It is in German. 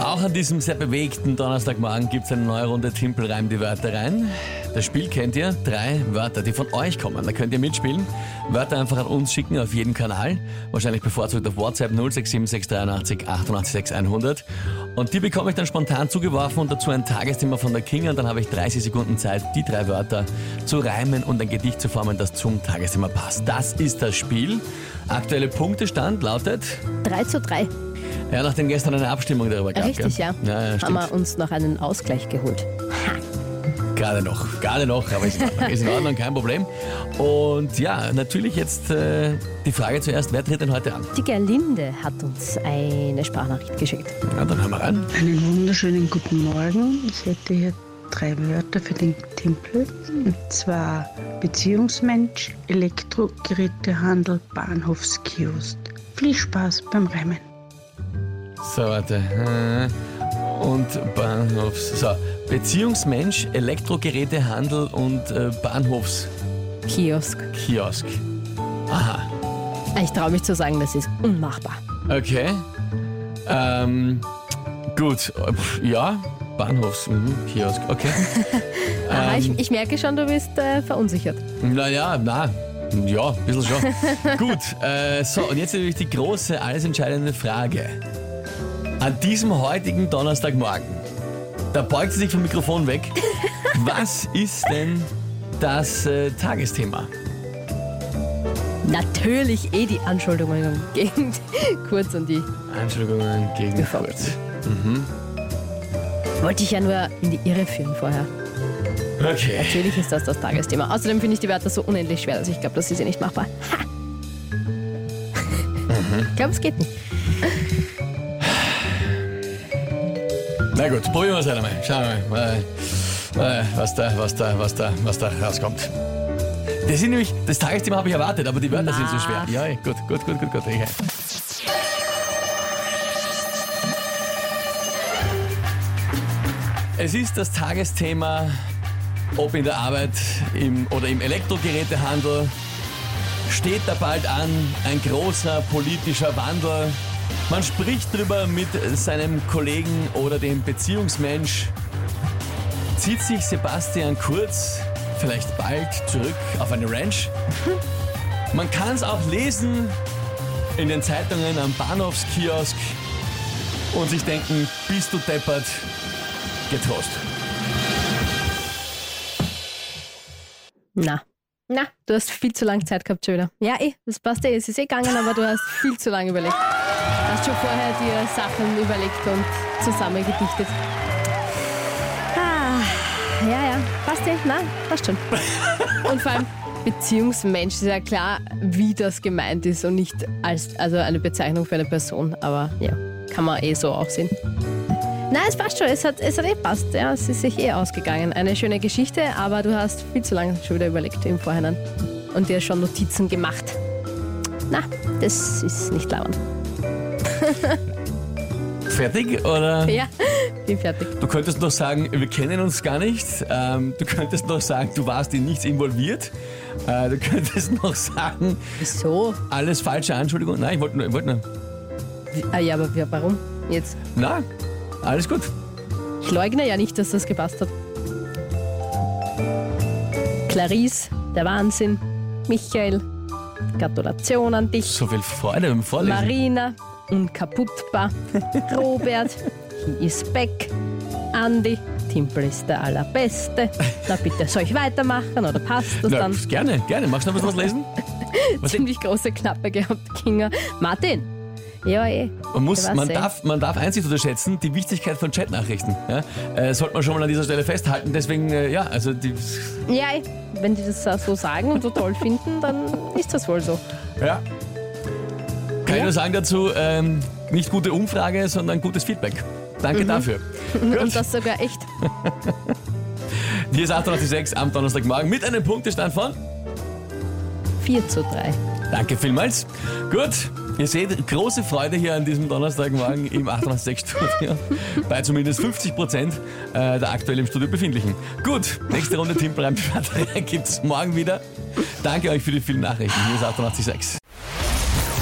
Auch an diesem sehr bewegten Donnerstagmorgen gibt es eine neue Runde Timpel reim die Wörter rein. Das Spiel kennt ihr, drei Wörter, die von euch kommen. Da könnt ihr mitspielen. Wörter einfach an uns schicken auf jeden Kanal. Wahrscheinlich bevorzugt auf WhatsApp 067683 88 100. Und die bekomme ich dann spontan zugeworfen und dazu ein Tagesthema von der King. Und dann habe ich 30 Sekunden Zeit, die drei Wörter zu reimen und ein Gedicht zu formen, das zum Tagesthema passt. Das ist das Spiel. Aktuelle Punktestand lautet 3 zu 3. ja, nachdem gestern eine Abstimmung darüber gab. Richtig, gell? ja. Ja, ja, Haben wir uns noch einen Ausgleich geholt. Gerade noch, gerade noch, aber ist in Ordnung, ist in Ordnung kein Problem. Und ja, natürlich jetzt äh, die Frage zuerst, wer tritt denn heute an? Die Gerlinde hat uns eine Sprachnachricht geschickt. Ja, dann hören wir rein. Einen wunderschönen guten Morgen. Ich hätte hier drei Wörter für den Tempel. Und zwar Beziehungsmensch, Elektrogerätehandel, Bahnhofskiosk. Viel Spaß beim Reimen. So, warte. Äh, Und Bahnhofs... So, Beziehungsmensch, Elektrogerätehandel und äh, Bahnhofskiosk. Kiosk. Aha, Ich traue mich zu sagen, das ist unmachbar. okay. Ähm, gut, ja, Bahnhofs... Mhm, Kiosk, okay. Aha, Ähm. ich, ich merke schon, du bist äh, verunsichert. Naja, na, ja, ein bisschen schon. Gut, äh, so, und jetzt natürlich die große, alles entscheidende Frage. An diesem heutigen Donnerstagmorgen, da beugt sie sich vom Mikrofon weg. Was ist denn das äh, Tagesthema? Natürlich eh die Anschuldigungen gegen Kurz und die. Anschuldigungen gegen Bevor- Kurz. Wollte ich ja nur in die Irre führen vorher. Okay. Natürlich ist das das Tagesthema. Außerdem finde ich die Wörter so unendlich schwer, dass ich glaube, das ist ja nicht machbar. Ha! Ich glaube, es geht nicht. Na gut, probieren wir es einmal. Schauen wir mal, äh, äh, was, da, was, da, was, da, was da rauskommt. Das, sind nämlich, das Tagesthema habe ich erwartet, aber die Wörter sind so schwer. Ja, ja, gut, gut, gut, gut, gut. Okay. Es ist das Tagesthema, ob in der Arbeit im, oder im Elektrogerätehandel steht da bald an ein großer politischer Wandel. Man spricht drüber mit seinem Kollegen oder dem Beziehungsmensch. Zieht sich Sebastian Kurz vielleicht bald zurück auf eine Ranch? Man kann es auch lesen in den Zeitungen am Bahnhofskiosk und sich denken, bist du deppert, getrost. Na. Na, du hast viel zu lange Zeit gehabt, schon wieder. Ja, eh, das passt eh. Es ist eh gegangen, aber du hast viel zu lange überlegt. Du hast schon vorher dir Sachen überlegt und zusammengedichtet. Ah, ja, ja, passt eh. Na, passt schon. Und vor allem, Beziehungsmensch ist ja klar, wie das gemeint ist und nicht als also eine Bezeichnung für eine Person. Aber ja, kann man eh so auch sehen. Nein, es passt schon. Es hat, es hat eh passt. Ja, es ist sich eh ausgegangen. Eine schöne Geschichte, aber du hast viel zu lange schon wieder überlegt im Vorhinein und dir schon Notizen gemacht. Na, das ist nicht lauernd. Fertig oder? Ja, bin fertig. Du könntest noch sagen, wir kennen uns gar nicht. Ähm, du könntest noch sagen, du warst in nichts involviert. Äh, du könntest noch sagen, Wieso? alles falsche Anschuldigung. Nein, ich wollte nur, ich wollte nur. Ah ja, aber wie- warum? Jetzt. Na, alles gut. Ich leugne ja nicht, dass das gepasst hat. Clarice, der Wahnsinn. Michael, Gratulation an dich. So viel Freude beim Vorlesen. Marina, unkaputtbar. Robert, he is back. Andi, Timpel ist der Allerbeste. Na bitte, soll ich weitermachen oder passt das Na, dann? gerne, gerne. Magst du noch was lesen? Was Ziemlich große Knappe gehabt, Kinga. Martin, ja eh. Man, muss, Ja, was man, eh. darf, man darf nicht unterschätzen, die Wichtigkeit von Chatnachrichten. Ja? Äh, sollte man schon mal an dieser Stelle festhalten. Deswegen, äh, ja, also die, Ja, eh. wenn die das so sagen und so toll finden, dann ist das wohl so. ja. Kann ich nur sagen dazu, ähm, nicht gute Umfrage, sondern gutes Feedback. Danke dafür. Und Gut. das sogar echt. Hier ist 886 am Donnerstagmorgen mit einem Punktestand von 4 zu 3. Danke vielmals. Gut, Ihr seht, große Freude hier an diesem Donnerstagmorgen im 886 Studio. Bei zumindest 50 Prozent äh, der aktuell im Studio befindlichen. Gut, nächste Runde Timpelreim gibt es morgen wieder. Danke euch für die vielen Nachrichten. Hier ist 886.